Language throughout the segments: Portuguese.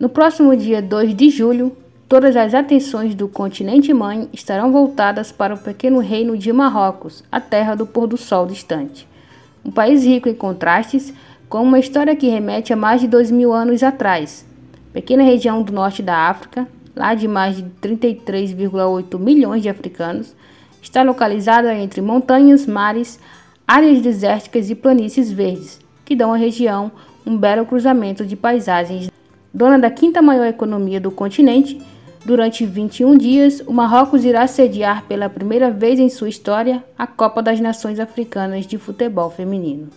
No próximo dia 2 de julho, todas as atenções do continente mãe estarão voltadas para o pequeno reino de Marrocos, a terra do pôr do sol distante. Um país rico em contrastes, com uma história que remete a mais de dois mil anos atrás. Pequena região do norte da África, lá de mais de 33,8 milhões de africanos, está localizada entre montanhas, mares, áreas desérticas e planícies verdes, que dão à região um belo cruzamento de paisagens. Dona da quinta maior economia do continente, durante 21 dias, o Marrocos irá sediar pela primeira vez em sua história a Copa das Nações Africanas de Futebol Feminino.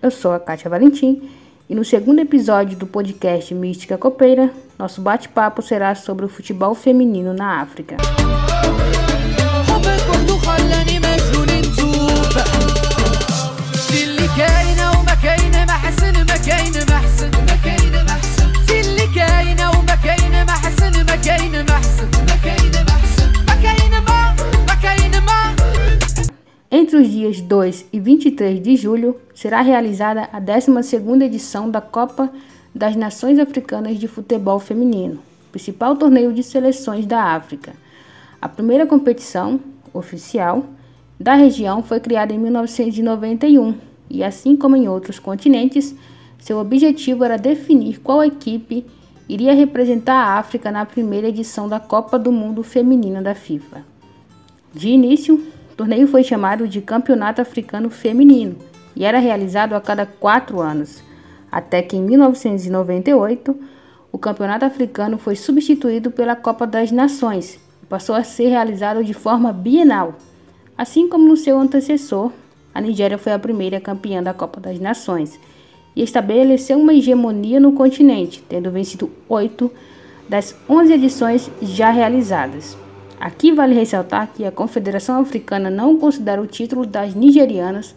Eu sou a Kátia Valentim e no segundo episódio do podcast Mística Copeira, nosso bate-papo será sobre o futebol feminino na África. Dias 2 e 23 de julho, será realizada a 12ª edição da Copa das Nações Africanas de Futebol Feminino, principal torneio de seleções da África. A primeira competição oficial da região foi criada em 1991 e, assim como em outros continentes, seu objetivo era definir qual equipe iria representar a África na primeira edição da Copa do Mundo Feminina da FIFA. De início, o torneio foi chamado de Campeonato Africano Feminino e era realizado a cada quatro anos, até que em 1998 o Campeonato Africano foi substituído pela Copa das Nações e passou a ser realizado de forma bienal. Assim como no seu antecessor, a Nigéria foi a primeira campeã da Copa das Nações e estabeleceu uma hegemonia no continente, tendo vencido oito das 11 edições já realizadas. Aqui vale ressaltar que a Confederação Africana não considera o título das nigerianas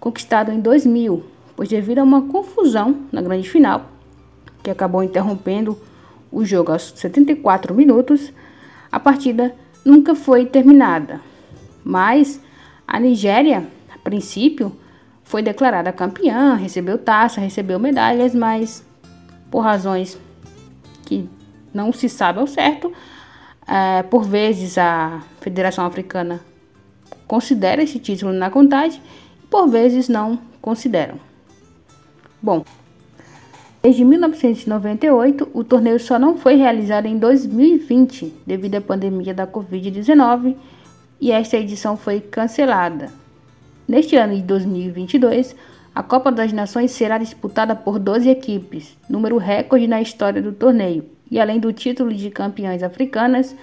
conquistado em 2000, pois devido a uma confusão na grande final, que acabou interrompendo o jogo aos 74 minutos, a partida nunca foi terminada. Mas a Nigéria, a princípio, foi declarada campeã, recebeu taça, recebeu medalhas, mas por razões que não se sabe ao certo, é, por vezes a Federação Africana considera esse título na contagem e por vezes não consideram. Bom, desde 1998 o torneio só não foi realizado em 2020 devido à pandemia da Covid-19 e esta edição foi cancelada. Neste ano de 2022, a Copa das Nações será disputada por 12 equipes, número recorde na história do torneio, e além do título de campeãs africanas,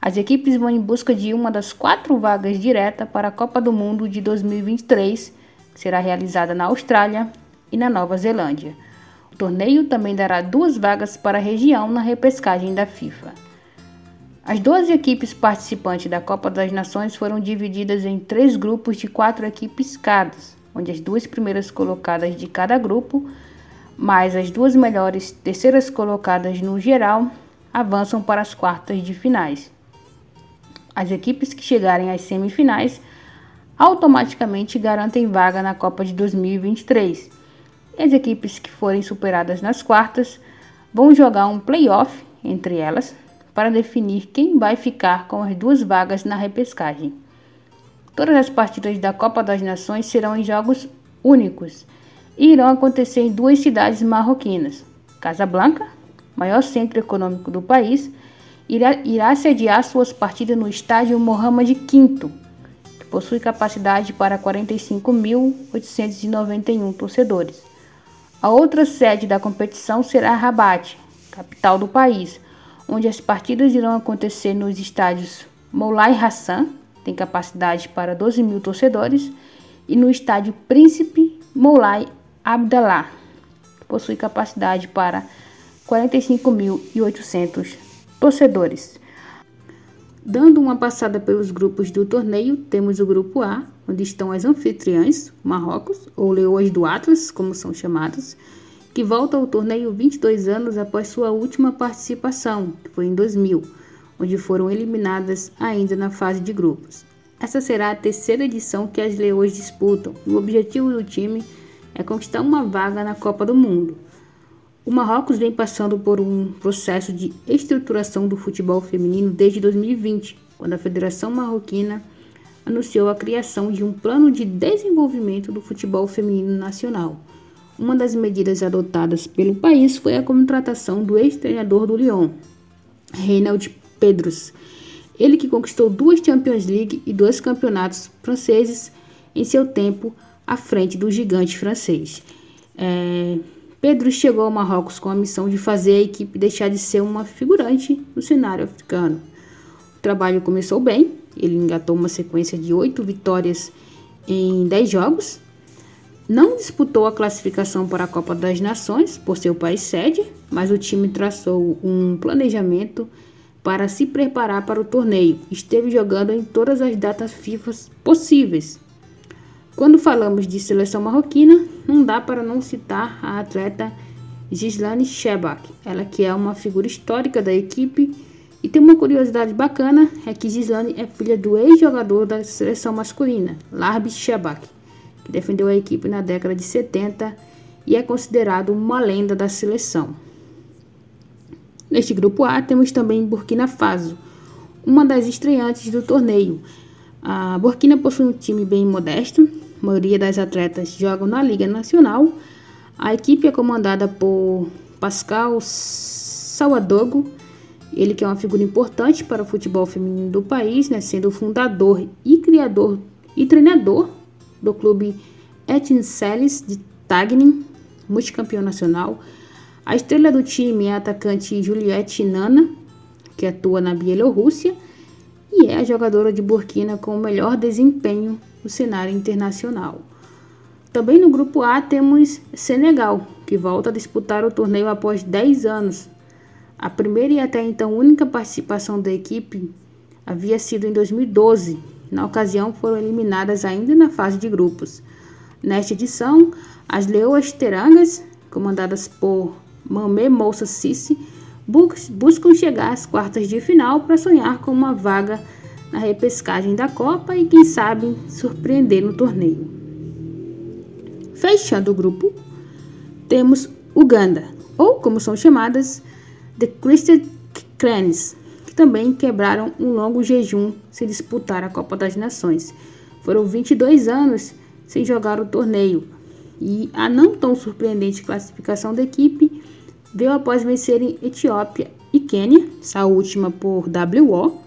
as equipes vão em busca de uma das quatro vagas direta para a Copa do Mundo de 2023, que será realizada na Austrália e na Nova Zelândia. O torneio também dará duas vagas para a região na repescagem da FIFA. As 12 equipes participantes da Copa das Nações foram divididas em três grupos de quatro equipes cada, onde as duas primeiras colocadas de cada grupo mas as duas melhores terceiras colocadas no geral avançam para as quartas de finais. As equipes que chegarem às semifinais automaticamente garantem vaga na Copa de 2023. E as equipes que forem superadas nas quartas vão jogar um playoff entre elas para definir quem vai ficar com as duas vagas na repescagem. Todas as partidas da Copa das Nações serão em jogos únicos irão acontecer em duas cidades marroquinas. Casablanca, maior centro econômico do país, irá, irá sediar suas partidas no estádio Mohammed V, que possui capacidade para 45.891 torcedores. A outra sede da competição será Rabat, capital do país, onde as partidas irão acontecer nos estádios Moulay Hassan, tem capacidade para 12 mil torcedores, e no estádio Príncipe Moulay Abdallah possui capacidade para 45.800 torcedores. Dando uma passada pelos grupos do torneio, temos o grupo A, onde estão as anfitriãs, Marrocos, ou Leões do Atlas, como são chamados, que volta ao torneio 22 anos após sua última participação, que foi em 2000, onde foram eliminadas ainda na fase de grupos. Essa será a terceira edição que as Leões disputam, o objetivo do time é conquistar uma vaga na Copa do Mundo. O Marrocos vem passando por um processo de estruturação do futebol feminino desde 2020, quando a Federação Marroquina anunciou a criação de um plano de desenvolvimento do futebol feminino nacional. Uma das medidas adotadas pelo país foi a contratação do ex-treinador do Lyon, Reinald Pedros, ele que conquistou duas Champions League e dois campeonatos franceses em seu tempo à frente do gigante francês. É, Pedro chegou ao Marrocos com a missão de fazer a equipe deixar de ser uma figurante no cenário africano. O trabalho começou bem, ele engatou uma sequência de oito vitórias em dez jogos. Não disputou a classificação para a Copa das Nações por seu país sede, mas o time traçou um planejamento para se preparar para o torneio. Esteve jogando em todas as datas FIFA possíveis, quando falamos de seleção marroquina, não dá para não citar a atleta Gislane Shebak, ela que é uma figura histórica da equipe. E tem uma curiosidade bacana, é que Gislane é filha do ex-jogador da seleção masculina, Larbi Shebak, que defendeu a equipe na década de 70 e é considerado uma lenda da seleção. Neste grupo A temos também Burkina Faso, uma das estreantes do torneio. A Burkina possui um time bem modesto, maioria das atletas jogam na Liga Nacional. A equipe é comandada por Pascal Sawadogo, ele que é uma figura importante para o futebol feminino do país, né, sendo fundador e criador e treinador do clube Etincelles de Tagnin, multicampeão nacional. A estrela do time é a atacante Juliette Nana, que atua na Bielorrússia e é a jogadora de Burkina com o melhor desempenho no cenário internacional. Também no grupo A temos Senegal, que volta a disputar o torneio após 10 anos. A primeira e até então única participação da equipe havia sido em 2012. Na ocasião, foram eliminadas ainda na fase de grupos. Nesta edição, as Leoas Terangas, comandadas por Mamé Moussa Sissi, buscam chegar às quartas de final para sonhar com uma vaga na repescagem da Copa e, quem sabe, surpreender no torneio. Fechando o grupo, temos Uganda, ou como são chamadas, The Christian Cranes, que também quebraram um longo jejum sem disputar a Copa das Nações. Foram 22 anos sem jogar o torneio e a não tão surpreendente classificação da equipe veio após vencerem Etiópia e Quênia, essa última por WO,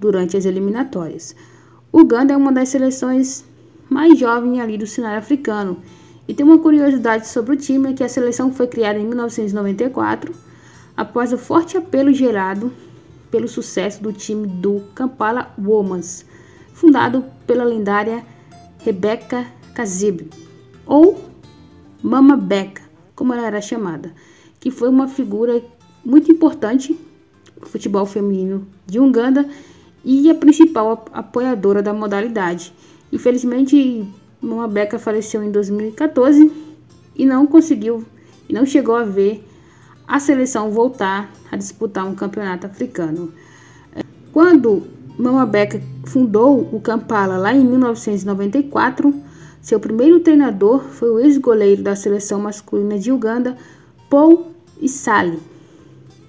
durante as eliminatórias. Uganda é uma das seleções mais jovens ali do cenário africano. E tem uma curiosidade sobre o time, é que a seleção foi criada em 1994, após o forte apelo gerado pelo sucesso do time do Kampala Womans, fundado pela lendária Rebecca Kazib, ou Mama Becca, como ela era chamada, que foi uma figura muito importante no futebol feminino de Uganda e a principal apoiadora da modalidade. Infelizmente, Mama faleceu em 2014 e não conseguiu e não chegou a ver a seleção voltar a disputar um campeonato africano. Quando Mama fundou o Kampala lá em 1994, seu primeiro treinador foi o ex-goleiro da seleção masculina de Uganda, Paul Isali.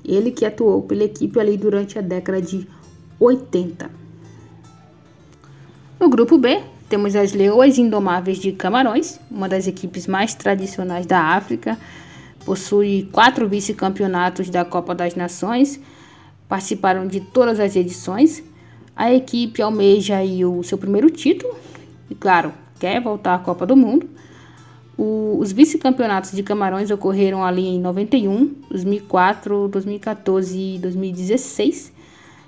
Ele que atuou pela equipe ali durante a década de 80. No grupo B, temos as Leoas Indomáveis de Camarões, uma das equipes mais tradicionais da África. Possui quatro vice-campeonatos da Copa das Nações, participaram de todas as edições. A equipe almeja o seu primeiro título e, claro, quer voltar à Copa do Mundo. O, os vice-campeonatos de Camarões ocorreram ali em 91, 2004, 2014 e 2016.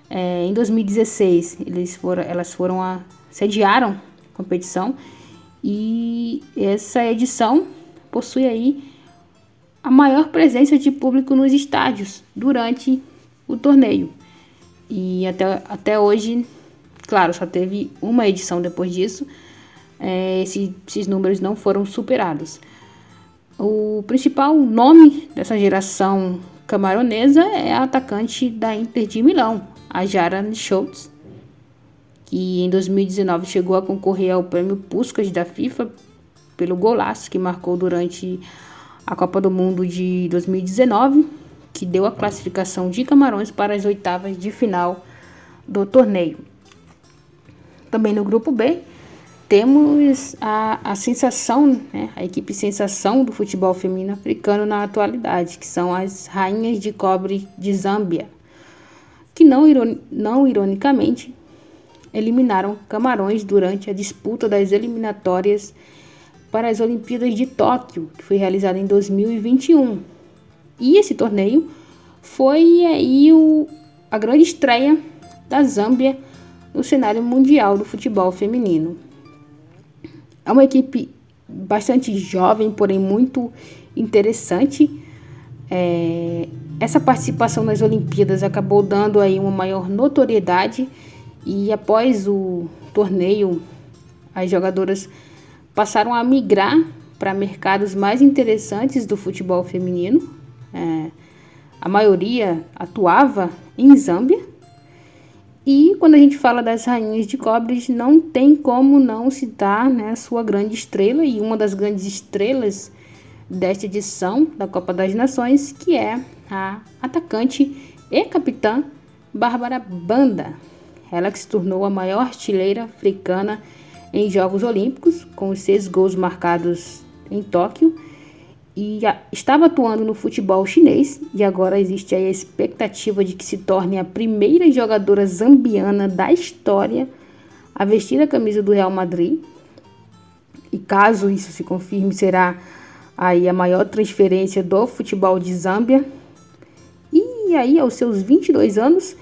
É, em 2016, eles foram, elas foram a, sediaram a competição e essa edição possui aí a maior presença de público nos estádios durante o torneio. E até, até hoje, claro, só teve uma edição depois disso, é, esse, esses números não foram superados. O principal nome dessa geração camaronesa é atacante da Inter de Milão, a Jara Schultz, que em 2019 chegou a concorrer ao prêmio Puskas da FIFA pelo golaço que marcou durante a Copa do Mundo de 2019, que deu a classificação de Camarões para as oitavas de final do torneio. Também no grupo B, temos a, a sensação, né, a equipe sensação do futebol feminino africano na atualidade, que são as Rainhas de Cobre de Zâmbia, que não, não ironicamente eliminaram Camarões durante a disputa das eliminatórias para as Olimpíadas de Tóquio, que foi realizada em 2021. E esse torneio foi aí o, a grande estreia da Zâmbia no cenário mundial do futebol feminino. É uma equipe bastante jovem, porém muito interessante. É, essa participação nas Olimpíadas acabou dando aí uma maior notoriedade e após o torneio as jogadoras passaram a migrar para mercados mais interessantes do futebol feminino. É, a maioria atuava em Zâmbia e quando a gente fala das rainhas de cobres, não tem como não citar né, sua grande estrela e uma das grandes estrelas desta edição da Copa das Nações, que é a atacante e capitã Bárbara Banda. Ela que se tornou a maior artilheira africana em Jogos Olímpicos, com os seis gols marcados em Tóquio e estava atuando no futebol chinês e agora existe a expectativa de que se torne a primeira jogadora zambiana da história a vestir a camisa do Real Madrid. E caso isso se confirme, será aí a maior transferência do futebol de Zâmbia. E aí, aos seus 22 anos,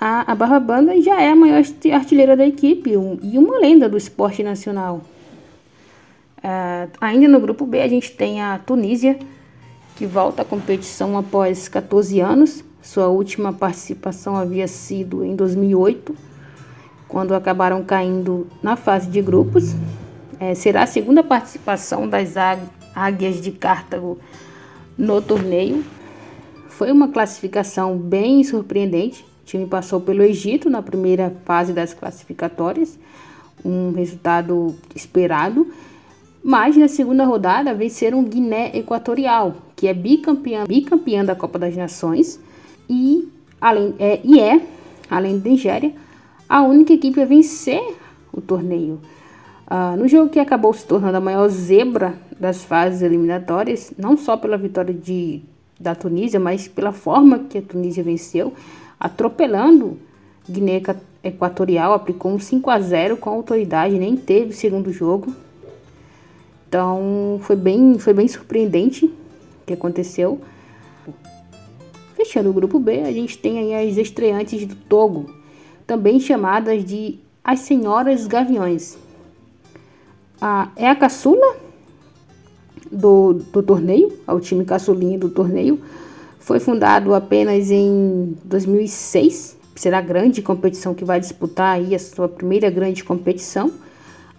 a, a Barra Banda já é a maior artilheira da equipe um, e uma lenda do esporte nacional. Uh, ainda no grupo B, a gente tem a Tunísia, que volta à competição após 14 anos. Sua última participação havia sido em 2008, quando acabaram caindo na fase de grupos. É, será a segunda participação das Águias de Cartago no torneio. Foi uma classificação bem surpreendente. O time passou pelo Egito na primeira fase das classificatórias, um resultado esperado mas na segunda rodada venceram Guiné Equatorial, que é bicampeã, bicampeã da Copa das Nações e, além, é, e é, além da Nigéria, a única equipe a vencer o torneio. Uh, no jogo que acabou se tornando a maior zebra das fases eliminatórias, não só pela vitória de, da Tunísia, mas pela forma que a Tunísia venceu, atropelando Guiné Equatorial, aplicou um 5 a 0 com autoridade, nem teve segundo jogo. Então foi bem, foi bem surpreendente o que aconteceu. Fechando o grupo B, a gente tem aí as estreantes do Togo, também chamadas de as Senhoras Gaviões. A, é a caçula do, do torneio, o time caçulinha do torneio. Foi fundado apenas em 2006. Será a grande competição que vai disputar aí a sua primeira grande competição.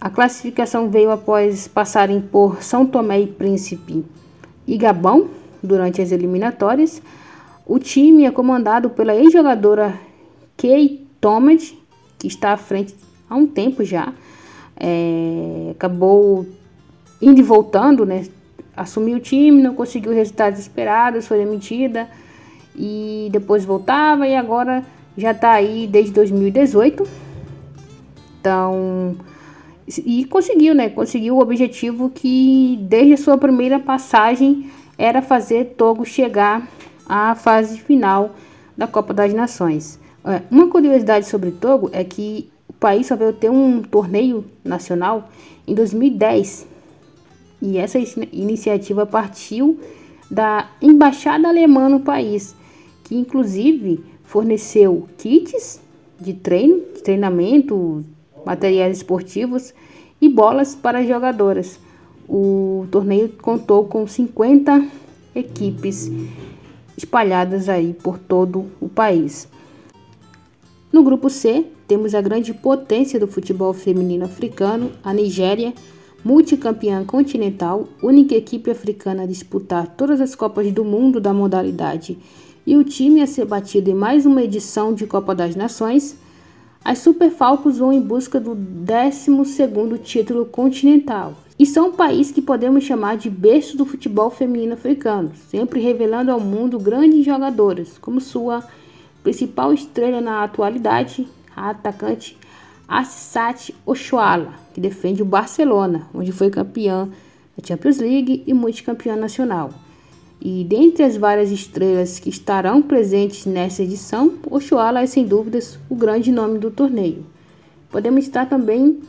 A classificação veio após passarem por São Tomé e Príncipe e Gabão durante as eliminatórias. O time é comandado pela ex-jogadora Kay Thomas, que está à frente há um tempo já. É, acabou indo e voltando, né? Assumiu o time, não conseguiu resultados esperados, foi demitida e depois voltava e agora já está aí desde 2018. Então, e conseguiu, né? Conseguiu o objetivo que desde a sua primeira passagem era fazer Togo chegar à fase final da Copa das Nações. É, uma curiosidade sobre Togo é que país só veio ter um torneio nacional em 2010. E essa iniciativa partiu da embaixada alemã no país, que inclusive forneceu kits de treino, de treinamento, materiais esportivos e bolas para as jogadoras. O torneio contou com 50 equipes espalhadas aí por todo o país. No grupo C, temos a grande potência do futebol feminino africano, a Nigéria, multicampeã continental, única equipe africana a disputar todas as Copas do Mundo da modalidade, e o time a ser batido em mais uma edição de Copa das Nações as Super Falcons vão em busca do 12º título continental. E são um país que podemos chamar de berço do futebol feminino africano, sempre revelando ao mundo grandes jogadoras, como sua principal estrela na atualidade, atacante Assat Oshoala, que defende o Barcelona, onde foi campeã da Champions League e multicampeã nacional. E dentre as várias estrelas que estarão presentes nessa edição, Oshoala é sem dúvidas o grande nome do torneio. Podemos citar também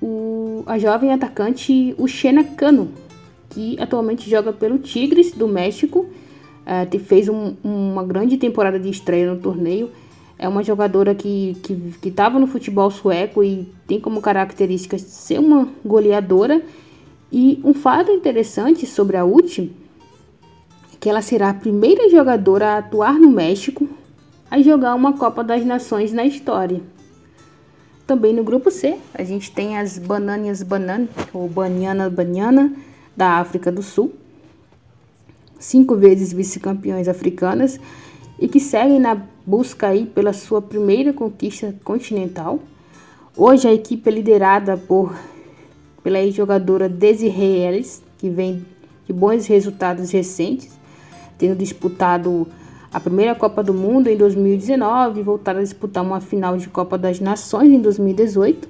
o, a jovem atacante Ushena Cano, que atualmente joga pelo Tigres do México, uh, fez um, uma grande temporada de estreia no torneio. É uma jogadora que estava no futebol sueco e tem como característica ser uma goleadora. E um fato interessante sobre a Uti é que ela será a primeira jogadora a atuar no México a jogar uma Copa das Nações na história. Também no grupo C, a gente tem as Bananias Banan, ou Baniana Baniana, da África do Sul, cinco vezes vice-campeões africanas e que seguem na busca aí pela sua primeira conquista continental. Hoje a equipe é liderada por pela jogadora Desiree Ellis, que vem de bons resultados recentes, tendo disputado a primeira Copa do Mundo em 2019 e voltar a disputar uma final de Copa das Nações em 2018.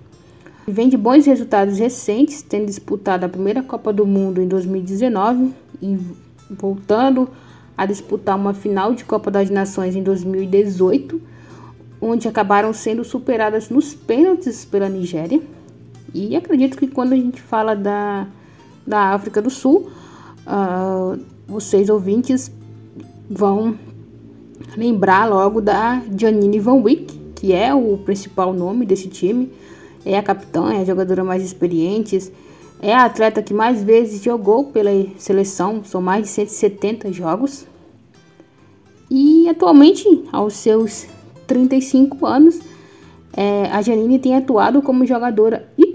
Vem de bons resultados recentes, tendo disputado a primeira Copa do Mundo em 2019 e voltando a disputar uma final de Copa das Nações em 2018, onde acabaram sendo superadas nos pênaltis pela Nigéria. E acredito que quando a gente fala da, da África do Sul, uh, vocês ouvintes vão lembrar logo da Janine Van Wyck, que é o principal nome desse time. É a capitã, é a jogadora mais experiente, é a atleta que mais vezes jogou pela seleção, são mais de 170 jogos. E atualmente, aos seus 35 anos, é, a Janine tem atuado como jogadora e,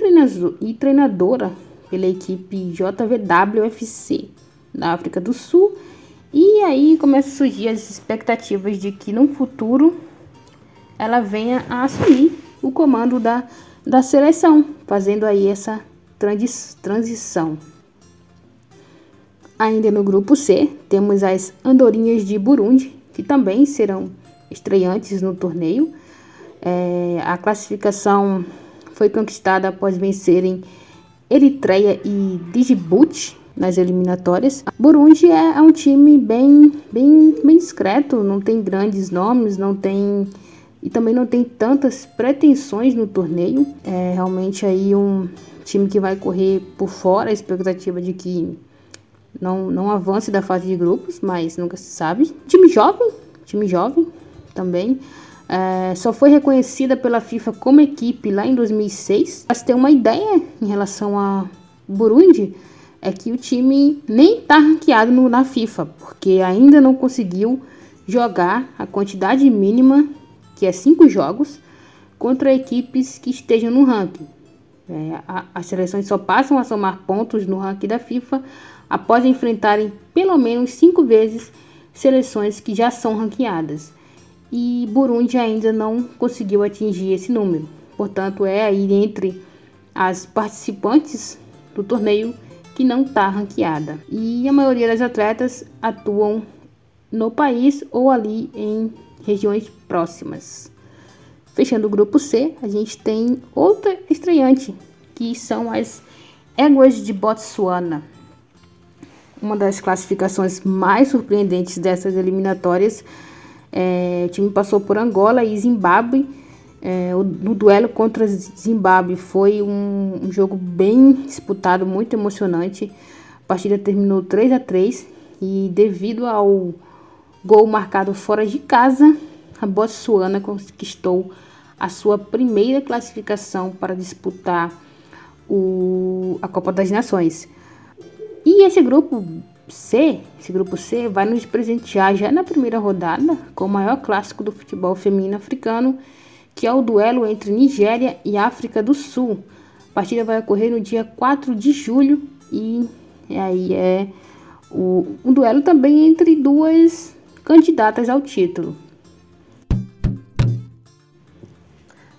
e treinadora pela equipe JVWFC da África do Sul e aí começa a surgir as expectativas de que no futuro ela venha a assumir o comando da, da seleção, fazendo aí essa transição. Ainda no grupo C, temos as Andorinhas de Burundi, que também serão estreantes no torneio. É, a classificação foi conquistada após vencerem Eritreia e Djibouti nas eliminatórias. Burundi é, é um time bem, bem, bem discreto, não tem grandes nomes, não tem e também não tem tantas pretensões no torneio. É realmente aí um time que vai correr por fora a expectativa de que não, não avance da fase de grupos, mas nunca se sabe. Time jovem, time jovem também. É, só foi reconhecida pela FIFA como equipe lá em 2006. Para ter uma ideia em relação a Burundi, é que o time nem está ranqueado no, na FIFA, porque ainda não conseguiu jogar a quantidade mínima, que é cinco jogos, contra equipes que estejam no ranking. É, as seleções só passam a somar pontos no ranking da FIFA após enfrentarem pelo menos cinco vezes seleções que já são ranqueadas. E Burundi ainda não conseguiu atingir esse número. Portanto, é aí entre as participantes do torneio que não está ranqueada. E a maioria das atletas atuam no país ou ali em regiões próximas. Fechando o grupo C, a gente tem outra estreante, que são as Éguas de Botsuana. Uma das classificações mais surpreendentes dessas eliminatórias. É, o time passou por Angola e Zimbábue é, no duelo contra Zimbábue foi um, um, jogo bem disputado, muito emocionante. A partida terminou 3 a 3 e devido ao gol marcado fora de casa, a Botsuana conquistou a sua primeira classificação para disputar o, a Copa das Nações. E esse grupo C, esse grupo C vai nos presentear já na primeira rodada com o maior clássico do futebol feminino africano que é o duelo entre Nigéria e África do Sul. A partida vai ocorrer no dia 4 de julho e aí é o, um duelo também entre duas candidatas ao título.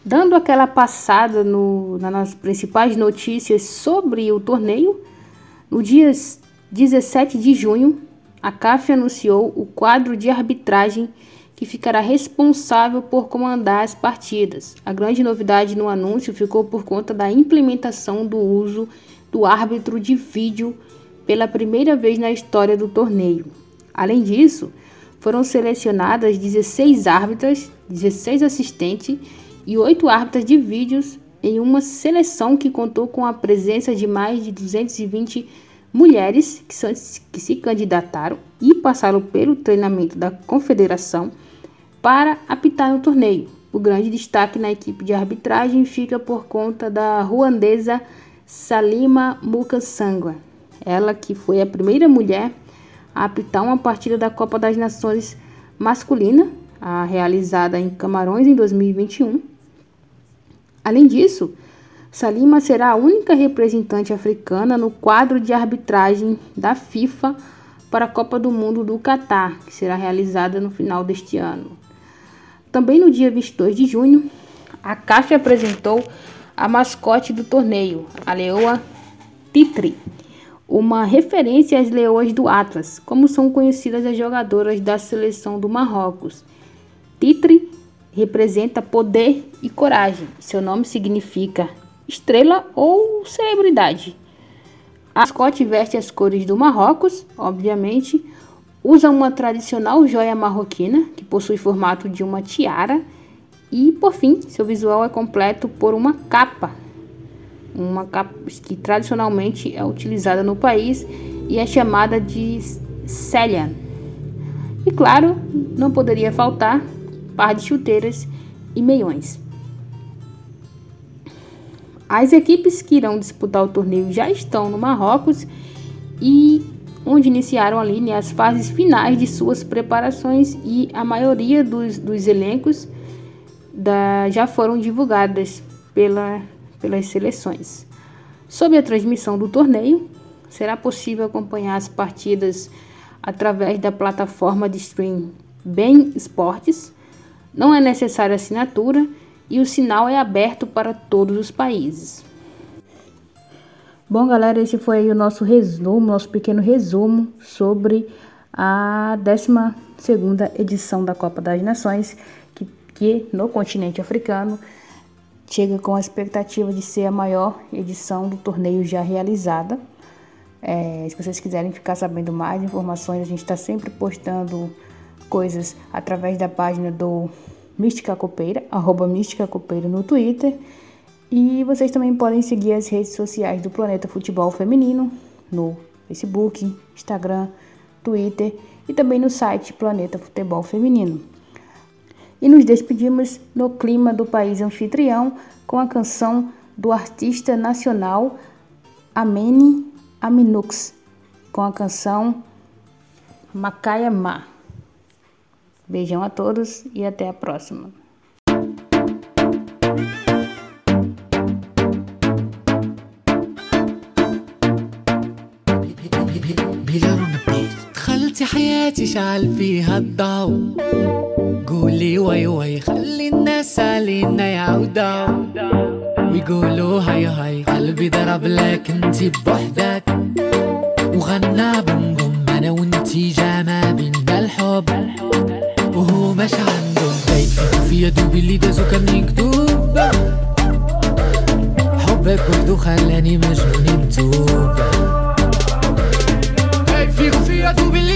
Dando aquela passada no, nas principais notícias sobre o torneio, no dia 17 de junho, a CAF anunciou o quadro de arbitragem que ficará responsável por comandar as partidas. A grande novidade no anúncio ficou por conta da implementação do uso do árbitro de vídeo pela primeira vez na história do torneio. Além disso, foram selecionadas 16 árbitras, 16 assistentes e 8 árbitras de vídeos em uma seleção que contou com a presença de mais de 220 mulheres que, são, que se candidataram e passaram pelo treinamento da confederação para apitar no torneio. O grande destaque na equipe de arbitragem fica por conta da ruandesa Salima Mukansangwa, ela que foi a primeira mulher a apitar uma partida da Copa das Nações masculina, realizada em Camarões em 2021. Além disso, Salima será a única representante africana no quadro de arbitragem da FIFA para a Copa do Mundo do Catar, que será realizada no final deste ano. Também no dia 22 de junho, a CAF apresentou a mascote do torneio, a leoa Titri, uma referência às leoas do Atlas, como são conhecidas as jogadoras da seleção do Marrocos. Titri representa poder e coragem. Seu nome significa estrela ou celebridade. A mascote veste as cores do Marrocos, obviamente, usa uma tradicional joia marroquina, que possui formato de uma tiara, e por fim, seu visual é completo por uma capa uma capa que tradicionalmente é utilizada no país e é chamada de Celian. E claro, não poderia faltar par de chuteiras e meiões. As equipes que irão disputar o torneio já estão no Marrocos e onde iniciaram ali né, as fases finais de suas preparações e a maioria dos, dos elencos da, já foram divulgadas pela pelas seleções. Sob a transmissão do torneio, será possível acompanhar as partidas através da plataforma de stream Bem Esportes. Não é necessária assinatura e o sinal é aberto para todos os países. Bom, galera, esse foi o nosso resumo, nosso pequeno resumo sobre a 12 edição da Copa das Nações, que, que no continente africano chega com a expectativa de ser a maior edição do torneio já realizada. É, se vocês quiserem ficar sabendo mais informações, a gente está sempre postando coisas através da página do Mística Copeira, arroba Mística Copeira no Twitter. E vocês também podem seguir as redes sociais do Planeta Futebol Feminino no Facebook, Instagram, Twitter e também no site Planeta Futebol Feminino e nos despedimos no clima do país anfitrião com a canção do artista nacional Amene Aminux, com a canção Macaia Ma. Beijão a todos e até a próxima. حياتي شعل فيها الضوء. قولي وي وي خلي الناس علينا يعودوا. ويقولوا هاي هاي قلبي ضرب لك انتي بوحدك. وغنى بوم أنا وانتي جامع بينا الحب. ماشي عندهم هيك في دوبي اللي دازو كان يكتوب حبك وحدو خلاني مجنون متوب هيك في دوبي اللي